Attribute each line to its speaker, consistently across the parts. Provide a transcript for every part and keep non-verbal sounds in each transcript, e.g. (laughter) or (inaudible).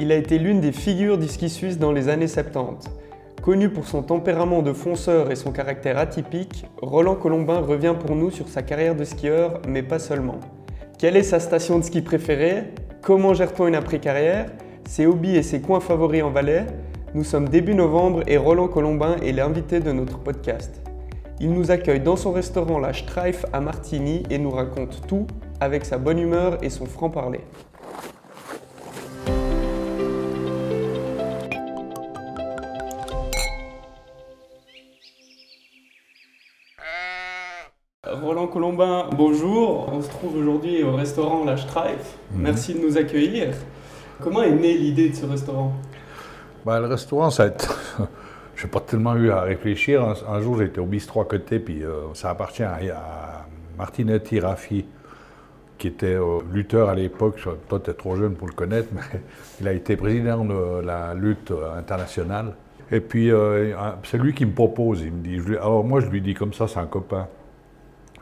Speaker 1: Il a été l'une des figures du ski suisse dans les années 70. Connu pour son tempérament de fonceur et son caractère atypique, Roland Colombin revient pour nous sur sa carrière de skieur, mais pas seulement. Quelle est sa station de ski préférée? Comment gère-t-on une après-carrière? Ses hobbies et ses coins favoris en Valais? Nous sommes début novembre et Roland Colombin est l'invité de notre podcast. Il nous accueille dans son restaurant La Streif à Martigny et nous raconte tout avec sa bonne humeur et son franc-parler. Colombin, bonjour. On se trouve aujourd'hui au restaurant La Streif.
Speaker 2: Mhm.
Speaker 1: Merci de nous accueillir. Comment est née l'idée de ce restaurant?
Speaker 2: Ben, le restaurant, ça a été... (laughs) Je n'ai pas tellement eu à réfléchir. Un, un jour, j'étais au bistrot à côté, puis euh, ça appartient à, à Martinetti Raffi, qui était euh, lutteur à l'époque. Toi, tu es trop jeune pour le connaître, (laughs) mais il a été président de la lutte internationale. Et puis, euh, c'est lui qui me propose. Il me dit, je lui- alors moi, je lui dis comme ça, c'est un copain.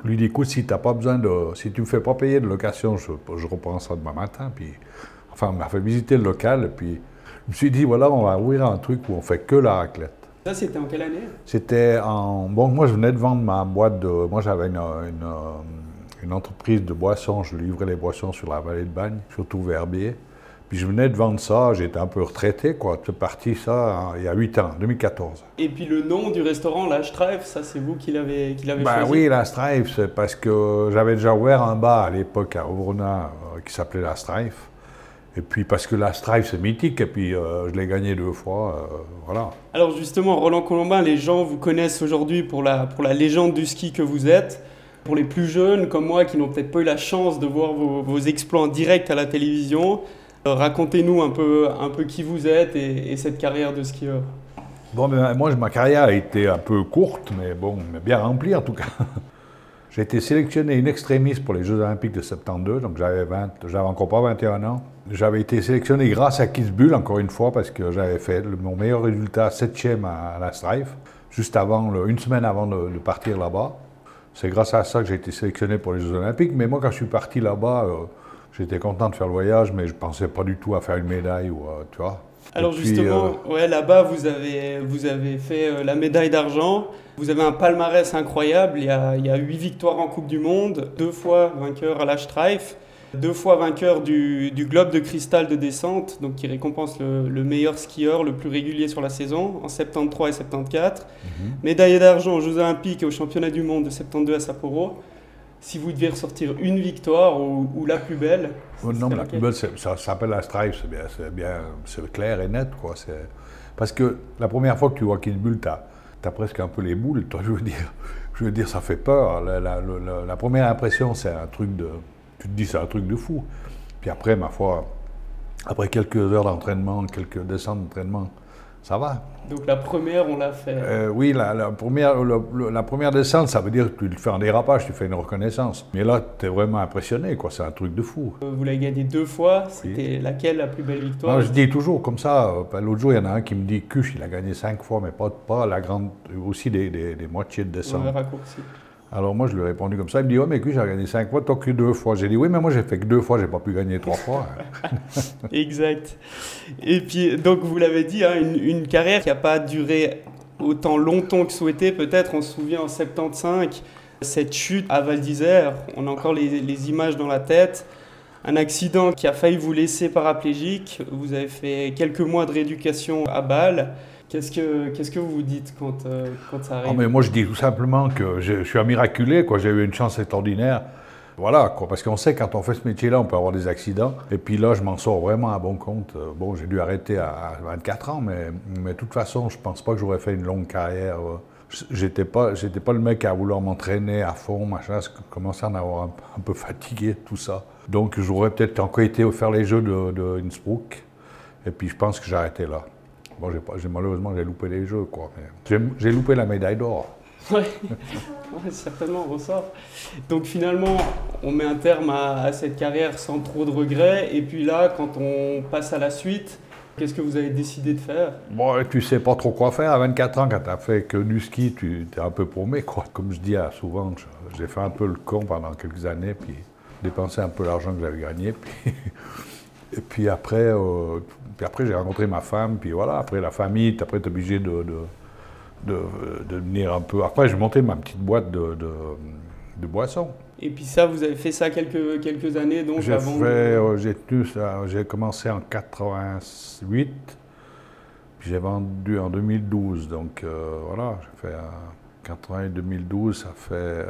Speaker 2: Je lui dis, écoute, si t'as pas besoin de, si tu me fais pas payer de location, je, je reprends ça demain matin. Puis, enfin, il m'a fait visiter le local. Puis, je me suis dit, voilà, on va ouvrir un truc où on fait que la raclette.
Speaker 1: Ça, c'était en quelle année?
Speaker 2: C'était en. Bon, moi, je venais de vendre ma boîte de. Moi, j'avais une, une, une entreprise de boissons. Je livrais les boissons sur la vallée de Bagne, surtout Verbier. Puis je venais de vendre ça. J'étais un peu retraité, quoi. C'est parti, ça, il y a 8 ans, 2014.
Speaker 1: Et puis le nom du restaurant La Streif, ça c'est vous qui l'avez qui l'avez
Speaker 2: Ben
Speaker 1: choisi
Speaker 2: oui, la Strife, c'est parce que j'avais déjà ouvert un bar à l'époque à Ovrona euh, qui s'appelait la Strife. Et puis parce que la Strife, c'est mythique, et puis euh, je l'ai gagné deux fois, euh, voilà.
Speaker 1: Alors justement, Roland Colombin, les gens vous connaissent aujourd'hui pour la, pour la légende du ski que vous êtes. Pour les plus jeunes comme moi qui n'ont peut-être pas eu la chance de voir vos, vos exploits en direct à la télévision, racontez-nous un peu, un peu qui vous êtes et, et cette carrière de skieur.
Speaker 2: Bon, ben, moi, ma carrière a été un peu courte, mais bon, mais bien remplie en tout cas. (laughs) J'ai été sélectionné in extremis pour les Jeux Olympiques de 72, donc j'avais 20, j'avais encore pas 21 ans. J'avais été sélectionné grâce à Kitzbühel, encore une fois, parce que j'avais fait mon meilleur résultat, 7e à, la Strife, juste avant, une semaine avant de, de partir là-bas. C'est grâce à ça que j'ai été sélectionné pour les Jeux Olympiques, mais moi, quand je suis parti là-bas, euh, j'étais content de faire le voyage, mais je pensais pas du tout à faire une médaille, ou, euh, tu vois.
Speaker 1: Alors
Speaker 2: puis,
Speaker 1: justement,
Speaker 2: euh,
Speaker 1: ouais, là-bas, vous avez, vous avez fait euh, la médaille d'argent. Vous avez un palmarès incroyable. Il y, a, il y a huit victoires en Coupe du Monde, deux fois vainqueur à la Streif, deux fois vainqueur du, du Globe de cristal de descente, donc qui récompense le, le meilleur skieur le plus régulier sur la saison, en 73 et 74.
Speaker 2: mhm.
Speaker 1: Médaille d'argent aux Jeux Olympiques et aux Championnats du Monde de 72 à Sapporo. Si vous deviez ressortir une victoire ou, ou la plus belle,
Speaker 2: Oh, non, mais la plus belle, ça s'appelle la Stripe, c'est bien, c'est bien, c'est clair et net, quoi. c'est- Parce que la première fois que tu vois Kitzbühel, t'as as presque un peu les boules, toi, je veux dire. Je veux dire, ça fait peur. La, la- la- la première impression, c'est un truc de... Tu te dis, c'est un truc de fou. Puis après, ma foi, après quelques heures d'entraînement, quelques descentes d'entraînement, ça va.
Speaker 1: Donc la première, on l'a fait.
Speaker 2: Euh, oui, la, la première, le- le- la première descente, ça veut dire que tu le fais en dérapage, tu fais une reconnaissance. Mais là, tu es vraiment impressionné, quoi. C'est un truc de fou.
Speaker 1: Euh, Vous l'avez gagné deux fois. C'était laquelle la plus belle victoire?
Speaker 2: Non, je dis toujours comme ça. euh, L'autre jour, il y en a un qui me dit Cuche, il a gagné cinq fois, mais pas, pas la grande. aussi des, des- des moitiés de descente.
Speaker 1: raccourci.
Speaker 2: Alors moi, je lui ai répondu comme ça. Il me dit Ouais, mais Cuche, a gagné cinq fois, toi que deux fois. J'ai dit Oui, mais moi, j'ai fait que deux fois, j'ai pas pu gagner trois fois. (laughs)
Speaker 1: Exact. Et puis, donc, vous l'avez dit, hein, une, carrière qui n'a pas duré autant longtemps que souhaité. Peut-être, on se souvient en 75, cette chute à Val d'Isère. On a encore les images dans la tête. Un accident qui a failli vous laisser paraplégique. Vous avez fait quelques mois de rééducation à Bâle. Qu'est-ce que, qu'est-ce que vous vous dites quand, euh, quand ça arrive
Speaker 2: mais moi, je dis tout simplement que je, suis un miraculé, quoi. J'ai eu une chance extraordinaire. Voilà, quoi. Parce qu'on sait, quand on fait ce métier-là, on peut avoir des accidents. Et puis là, je m'en sors vraiment à bon compte. Euh, Bon, j'ai dû arrêter à à 24 ans, mais, mais de toute façon, je pense pas que j'aurais fait une longue carrière. euh. J'étais pas, j'étais pas le mec à vouloir m'entraîner à fond, machin. Je commençais à en avoir un, peu fatigué, tout ça. Donc, j'aurais peut-être encore été faire les jeux de, de Innsbruck. Et puis, je pense que arrêté là. Bon, j'ai pas- malheureusement, j'ai loupé les jeux, quoi. J'ai loupé la médaille d'or. (laughs) (laughs)
Speaker 1: Ouais, certainement, on ressort. Donc finalement, on met un terme à, à cette carrière sans trop de regrets. Et puis là, quand on passe à la suite, qu'est-ce que vous avez décidé de faire?
Speaker 2: Bon, tu sais pas trop quoi faire. À 24 ans, quand tu as fait que du ski, tu es un peu paumé, quoi. Comme je dis souvent, j'ai fait un peu le con pendant quelques années, puis dépensé un peu l'argent que j'avais gagné. Puis, (laughs) et puis après, euh, puis après, j'ai rencontré ma femme, puis voilà, après la famille, après, tu es obligé de, de, de, venir un peu. Après, j'ai monté ma petite boîte de, de, boissons.
Speaker 1: Et puis ça, vous avez fait ça quelques, quelques années donc
Speaker 2: j'ai
Speaker 1: avant
Speaker 2: fait, j'ai j'ai commencé en 88, puis j'ai vendu en 2012. Donc voilà, j'ai fait 80 2012, ça fait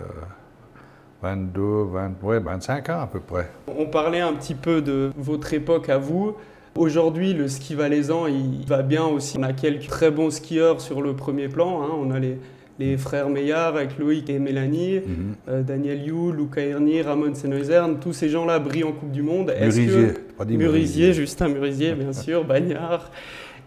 Speaker 2: 22, 20, ouais, 25 ans à peu près.
Speaker 1: On parlait un petit peu de votre époque à vous. Aujourd'hui, le ski valaisan, il va bien aussi. On a quelques très bons skieurs sur le premier plan. Hein. On a les, les, frères Meillard avec Loïc et Mélanie, mhm. euh, Daniel You, Luca Erni, Ramon Senoizern. Tous ces gens-là brillent en Coupe du Monde.
Speaker 2: Murisier,
Speaker 1: Justin Murisier, bien (laughs) sûr, Bagnard.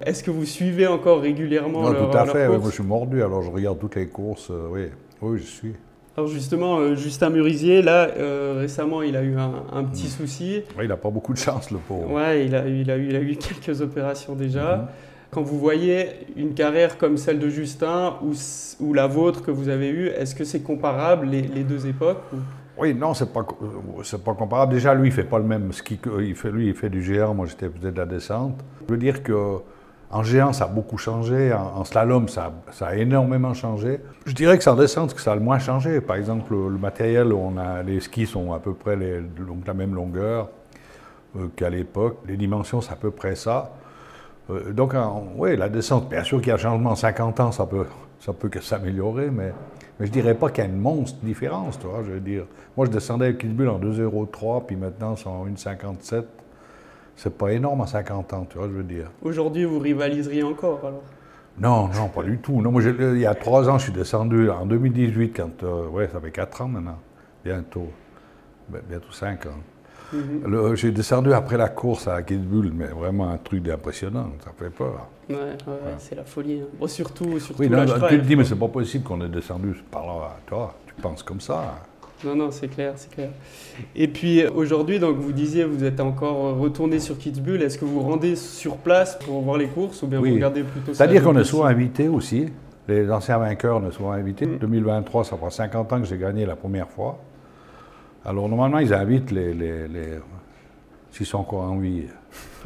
Speaker 1: Est-ce que vous suivez encore régulièrement
Speaker 2: non, tout à fait. Moi, je suis mordu, alors je regarde toutes les courses. Euh, oui, oui, je suis.
Speaker 1: Alors justement, euh, Justin Murisier, là, euh, récemment, il a eu un, petit mm. souci.
Speaker 2: il n'a pas beaucoup de chance, le pauvre.
Speaker 1: Oui, il a, il, a eu, il a eu (laughs) quelques opérations déjà. Mm-hmm. Quand vous voyez une carrière comme celle de Justin ou, ou la vôtre que vous avez eue, est-ce que c'est comparable, les, les, deux époques
Speaker 2: Oui, non, c'est pas, c'est pas comparable. Déjà, lui, il fait pas le même ski que il fait. Lui, il fait du géant, moi, j'étais peut-être de la descente. Je veux dire que en géant, ça a beaucoup changé. En, slalom, ça, a énormément changé. Je dirais que c'est en descente que ça a le moins changé. Par exemple, le, matériel, on a, les skis sont à peu près les, la même longueur euh, qu'à l'époque. Les dimensions, c'est à peu près ça. Euh, donc, oui, la descente, bien sûr qu'il y a un changement en 50 ans, ça peut, ça peut que s'améliorer, mais, mais je dirais pas qu'il y a une monstre différence, tu vois, je veux dire. Moi, je descendais avec Kitzbühel en 2,03, puis maintenant, c'est en 1,57 c'est pas énorme à 50 ans, tu vois, je veux dire.
Speaker 1: Aujourd'hui, vous rivaliseriez encore alors?
Speaker 2: Non, non, pas du tout. Non, moi, il y a trois ans, je suis descendu en 2018, quand. Euh, ouais, ça fait quatre ans maintenant, bientôt. Bientôt cinq ans. Mhm. J'ai descendu après la course à Kitzbühel, mais vraiment un truc d'impressionnant, ça fait peur.
Speaker 1: Ouais, ouais, c'est la folie. Hein. surtout, surtout.
Speaker 2: Oui, non, tu te dis, mais c'est pas possible qu'on ait descendu par là. Toi, tu penses comme ça.
Speaker 1: Non, non, c'est clair, c'est clair. Et puis aujourd'hui, donc vous disiez, vous êtes encore retourné sur Kitzbühel. Est-ce que vous rendez sur place pour voir les courses ou bien vous regardez plutôt
Speaker 2: C'est-à-dire qu'on est souvent invité aussi. Les anciens vainqueurs ne sont invités. 2023, mm. ça fera 50 ans que j'ai gagné la première fois. Alors normalement, ils invitent les, les, s'ils sont encore en vie. (laughs)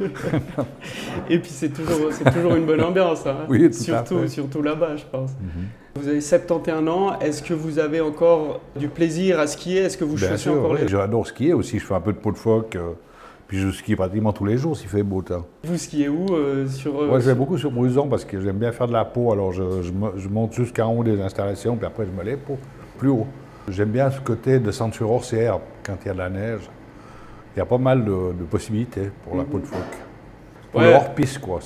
Speaker 1: Et puis c'est toujours, toujours une bonne ambiance, hein.
Speaker 2: oui,
Speaker 1: surtout, surtout là-bas, je pense. Mhm. Vous avez 71 ans, est-ce que vous avez encore du plaisir à skier? Est-ce que vous
Speaker 2: Bien
Speaker 1: sûr, encore
Speaker 2: les... J'adore skier aussi, je fais un peu de pot de phoque, euh, puis je skie pratiquement tous les jours s'il fait beau temps.
Speaker 1: Vous skiez où euh, sur,
Speaker 2: euh, je vais beaucoup sur Bruson parce que j'aime bien faire de la peau, alors je, je, monte jusqu'en haut des installations, puis après je me lève pour plus haut. J'aime bien ce côté de ceinture hors quand il y a de la neige il y a pas mal de, possibilités pour la peau de phoque. Pour le hors-piste, quoi.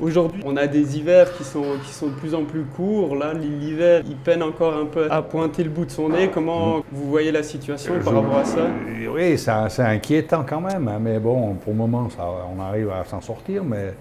Speaker 1: Aujourd'hui, on a des hivers qui sont, qui sont de plus en plus courts. Là, l'hiver, il peine encore un peu à pointer le bout de son nez. Comment mm. vous voyez la situation par rapport à ça?
Speaker 2: Oui, c'est inquiétant quand même. Hein. mais bon, pour le moment, ça, on arrive à s'en sortir. Mais,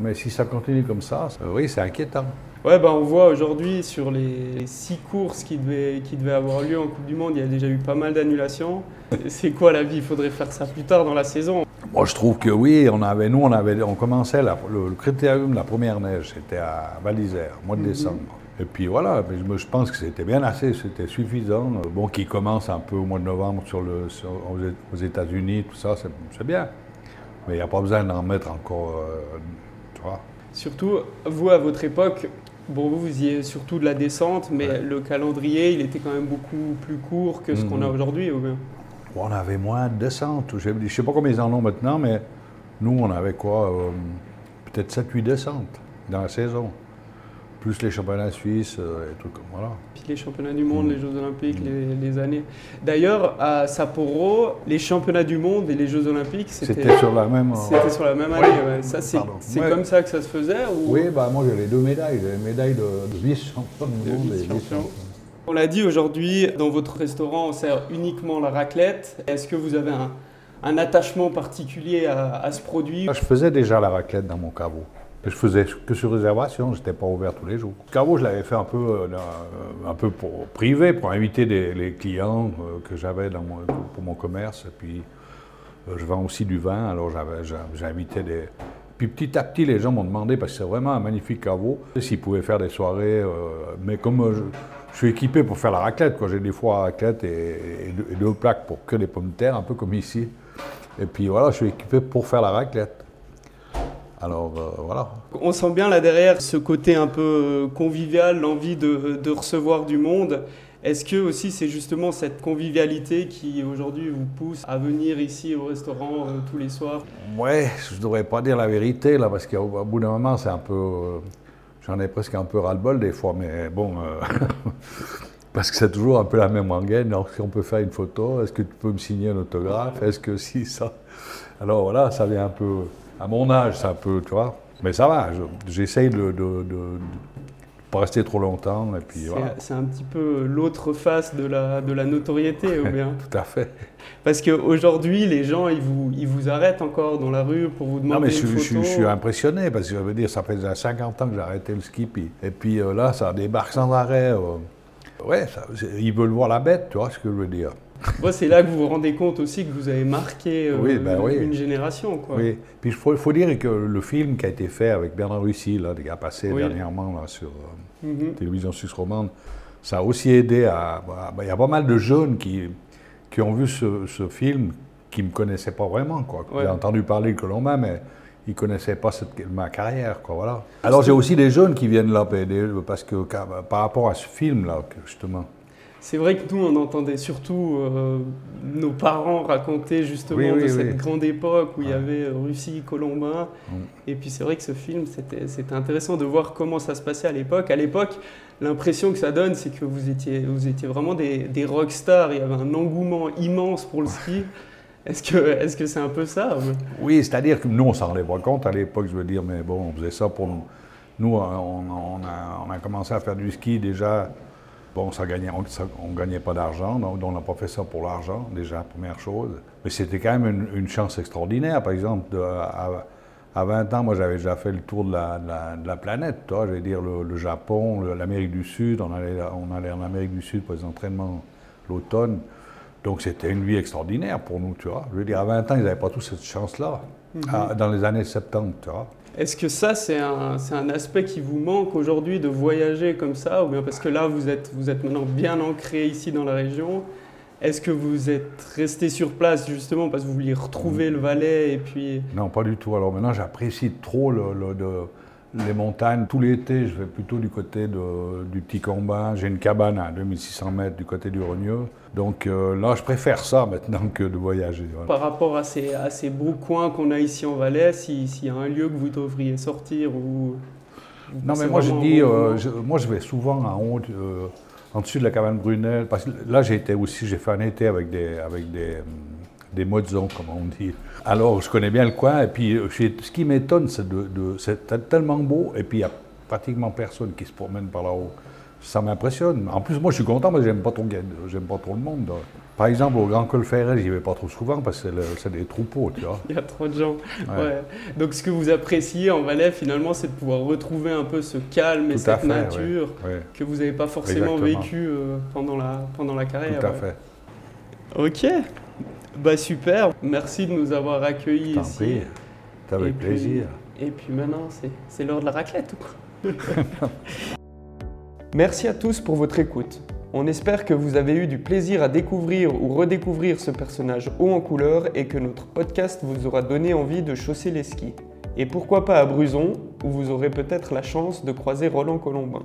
Speaker 2: mais si ça continue comme ça, oui, c'est inquiétant.
Speaker 1: Ouais, bah on voit aujourd'hui sur les six courses qui devaient, qui devaient avoir lieu en Coupe du Monde, il y a déjà eu pas mal d'annulations. C'est quoi la vie? Il faudrait faire ça plus tard dans la saison.
Speaker 2: Moi, je trouve que oui. On avait, nous, on, avait, on commençait le, critérium de la première neige, c'était à Valisère, mois de mhm. décembre. Et puis voilà, je, je pense que c'était bien assez, c'était suffisant. Bon, qui commence un peu au mois de novembre sur le, aux États-Unis, tout ça, c'est bien. Mais il n'y a pas besoin d'en mettre encore, euh, tu vois.
Speaker 1: Surtout, vous, à votre époque, Bon, vous, vous y surtout de la descente, mais le calendrier, il était quand même beaucoup plus court que ce qu'on a mhm. aujourd'hui, ou bien?
Speaker 2: On avait moins de descentes. Je ne sais pas combien ils en ont maintenant, mais nous, on avait quoi euh, Peut-être 7-8 descentes dans la saison plus les championnats suisses euh, et tout comme voilà.
Speaker 1: Puis les championnats du monde, les Jeux olympiques, mm. les, années. D'ailleurs, à Sapporo, les championnats du monde et les Jeux olympiques,
Speaker 2: c'était sur la même. Euh,
Speaker 1: c'était sur la même année. Ça, c'est comme ça que ça se faisait
Speaker 2: Oui, bah moi j'ai les deux médailles, les médailles de, vice-champion du monde et vice
Speaker 1: On l'a dit aujourd'hui, dans votre restaurant, on sert uniquement la raclette. Est-ce que vous avez un, attachement particulier à, ce produit?
Speaker 2: Je faisais déjà la raclette dans mon caveau. Je faisais que sur réservation, je n'étais pas ouvert tous les jours. Caveau, je l'avais fait un peu, euh, un peu pour privé, pour inviter les clients euh, que j'avais pour mon commerce. Puis, euh, je vends aussi du vin, alors j'invitais des. Puis petit à petit, les gens m'ont demandé, parce que c'est vraiment un magnifique caveau, s'ils pouvaient faire des soirées. mais comme je, suis équipé pour faire la raclette, j'ai des foires à raclette et, et, deux plaques pour que des pommes de terre, un peu comme ici. Et puis voilà, je suis équipé pour faire la raclette. Alors euh, voilà.
Speaker 1: On sent bien là derrière ce côté un peu convivial, l'envie de, de recevoir du monde. Est-ce que aussi c'est justement cette convivialité qui aujourd'hui vous pousse à venir ici au restaurant euh, tous les soirs?
Speaker 2: Ouais, je devrais pas dire la vérité là, parce qu'au au bout d'un moment, c'est un peu. euh, J'en ai presque un peu ras-le-bol des fois, mais bon. euh, (laughs) parce que c'est toujours un peu la même rengaine. Alors, si on peut faire une photo, est-ce que tu peux me signer un autographe? Est-ce que si, ça? Alors voilà, ça vient un peu. À mon âge, c'est un peu, tu vois. Mais ça va, je- j'essaye de pas rester trop longtemps, et puis
Speaker 1: C'est
Speaker 2: voilà.
Speaker 1: c'est un petit peu l'autre face de la, de la notoriété, (laughs) ou bien?
Speaker 2: Tout à fait.
Speaker 1: Parce qu'aujourd'hui, les gens, ils vous, ils vous arrêtent encore dans la rue pour vous demander
Speaker 2: Non, mais je,
Speaker 1: une
Speaker 2: suis- je
Speaker 1: photo.
Speaker 2: suis- je suis impressionné parce que je veux dire, ça fait déjà 50 ans que j'ai arrêté le ski. puis- et puis euh, là, ça débarque sans arrêt. euh. ouais, ça- ils veulent voir la bête, tu vois ce que je veux dire.
Speaker 1: Moi, c'est là que vous vous rendez compte aussi que vous avez marqué euh,
Speaker 2: Oui, ben oui.
Speaker 1: une génération. Quoi.
Speaker 2: Oui. Puis il faut, faut dire que le film qui a été fait avec Bernard Russi, là, qui a passé
Speaker 1: Oui.
Speaker 2: dernièrement là, sur euh,
Speaker 1: Mhm.
Speaker 2: télévision suisse romande, ça a aussi aidé à. ben, Il y a pas mal de jeunes qui, qui ont vu ce, ce film qui ne me connaissaient pas vraiment. Quoi.
Speaker 1: Ouais.
Speaker 2: J'ai entendu parler de Colombin, mais ils ne connaissaient pas cette- ma carrière. Quoi, voilà. Alors j'ai aussi des jeunes qui viennent là, ben, parce que par rapport à ce film-là, justement.
Speaker 1: C'est vrai que nous, on entendait surtout euh, nos parents raconter justement
Speaker 2: Oui, oui,
Speaker 1: de cette grande époque où il y avait euh, Russie, Colombin.
Speaker 2: Mm.
Speaker 1: Et puis c'est vrai que ce film, c'était intéressant de voir comment ça se passait à l'époque. À l'époque, l'impression que ça donne, c'est que vous étiez, vous étiez vraiment des, des rockstars. Il y avait un engouement immense pour le ski. Est-ce que est-ce que c'est un peu ça ou-
Speaker 2: Oui, c'est-à-dire que nous, on s'en rendait pas compte à l'époque, je veux dire, mais bon, on faisait ça pour nous. Nous, on, on a, on a commencé à faire du ski déjà. Bon, ça gagnait, on, on gagnait pas d'argent, donc on n'a pas fait ça pour l'argent, déjà, première chose. Mais c'était quand même une, une chance extraordinaire. Par exemple, de- à, à 20 ans, moi, j'avais déjà fait le tour de la, de la- de la planète, toi. Je veux dire, le, le Japon, l'Amérique du Sud. On allait, on allait en Amérique du Sud pour les entraînements l'automne. Donc, c'était une vie extraordinaire pour nous, tu vois. Je veux dire, à 20 ans, ils n'avaient pas tous cette chance-là. Ah, dans les années 70, tu vois.
Speaker 1: Est-ce que ça, c'est un, un aspect qui vous manque aujourd'hui de voyager comme ça Ou bien parce que là, vous êtes, vous êtes maintenant bien ancré ici dans la région. Est-ce que vous êtes resté sur place justement parce que vous vouliez retrouver le Valais et puis...
Speaker 2: Non, pas du tout. Alors maintenant, j'apprécie trop le- les montagnes. Tout l'été, je vais plutôt du côté de- du Petit Combin. J'ai une cabane à 2600 mètres du côté du Rogneux. Donc euh, là, je préfère ça maintenant que de voyager. voilà.
Speaker 1: Par rapport à ces, à ces beaux coins qu'on a ici en Valais, si- s'il y a un lieu que vous devriez sortir ou...
Speaker 2: Non, mais moi, je dis, euh, je, moi, je vais souvent en haut, euh, en dessus de la cabane Brunel. Parce que là, j'ai été aussi, j'ai fait un été avec des, avec des, des mozzons, comme on dit. Alors, je connais bien le coin. Et puis, euh, ce qui m'étonne, c'est de, de- c'est tel- tellement beau. Et puis, il n'y a pratiquement personne qui se promène par là-haut. Ça m'impressionne. En plus, moi, je suis content, mais j'aime pas trop, j'aime pas trop le monde. Par exemple, au Grand Col Ferret, j'y vais pas trop souvent parce que c'est, des troupeaux, tu vois. (laughs)
Speaker 1: Il y a trop de gens.
Speaker 2: Ouais.
Speaker 1: Ouais. Donc ce que vous appréciez en Valais, finalement, c'est de pouvoir retrouver un peu ce calme et
Speaker 2: Tout
Speaker 1: cette
Speaker 2: fait,
Speaker 1: nature
Speaker 2: Ouais,
Speaker 1: que vous n'avez pas forcément vécu euh, pendant, la, pendant la carrière.
Speaker 2: tout à fait.
Speaker 1: Ok, bah super. Merci de nous avoir accueillis ici.
Speaker 2: prie. Avec
Speaker 1: Et puis-
Speaker 2: plaisir.
Speaker 1: Et puis maintenant, c'est- c'est l'heure de la raclette. ou quoi? (laughs) Merci à tous pour votre écoute. On espère que vous avez eu du plaisir à découvrir ou redécouvrir ce personnage haut en couleur et que notre podcast vous aura donné envie de chausser les skis. Et pourquoi pas à Bruson, où vous aurez peut-être la chance de croiser Roland Colombin.